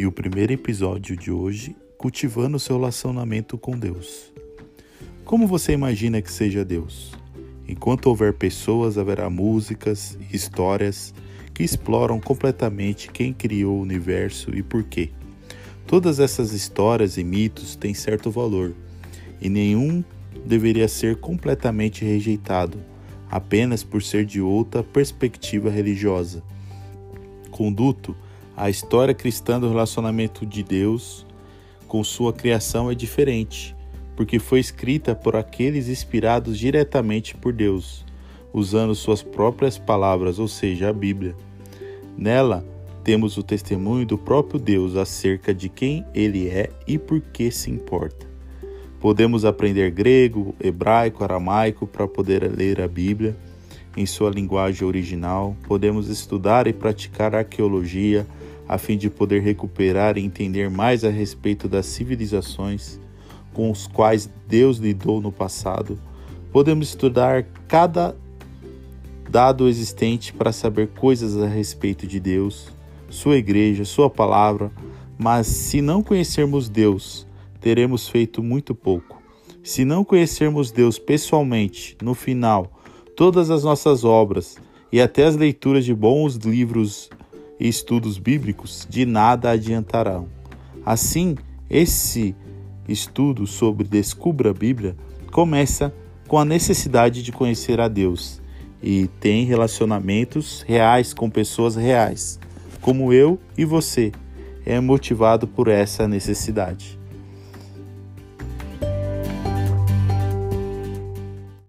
e o primeiro episódio de hoje, cultivando seu relacionamento com Deus. Como você imagina que seja Deus? Enquanto houver pessoas, haverá músicas e histórias que exploram completamente quem criou o universo e por quê. Todas essas histórias e mitos têm certo valor e nenhum deveria ser completamente rejeitado apenas por ser de outra perspectiva religiosa. Conduto, a história cristã do relacionamento de Deus com sua criação é diferente porque foi escrita por aqueles inspirados diretamente por Deus, usando suas próprias palavras, ou seja, a Bíblia. Nela, temos o testemunho do próprio Deus acerca de quem ele é e por que se importa. Podemos aprender grego, hebraico, aramaico para poder ler a Bíblia em sua linguagem original. Podemos estudar e praticar arqueologia a fim de poder recuperar e entender mais a respeito das civilizações com os quais Deus lidou no passado, podemos estudar cada dado existente para saber coisas a respeito de Deus, sua igreja, sua palavra, mas se não conhecermos Deus, teremos feito muito pouco. Se não conhecermos Deus pessoalmente, no final, todas as nossas obras e até as leituras de bons livros e estudos bíblicos de nada adiantarão. Assim, esse estudo sobre Descubra a Bíblia começa com a necessidade de conhecer a Deus e tem relacionamentos reais com pessoas reais, como eu e você, é motivado por essa necessidade.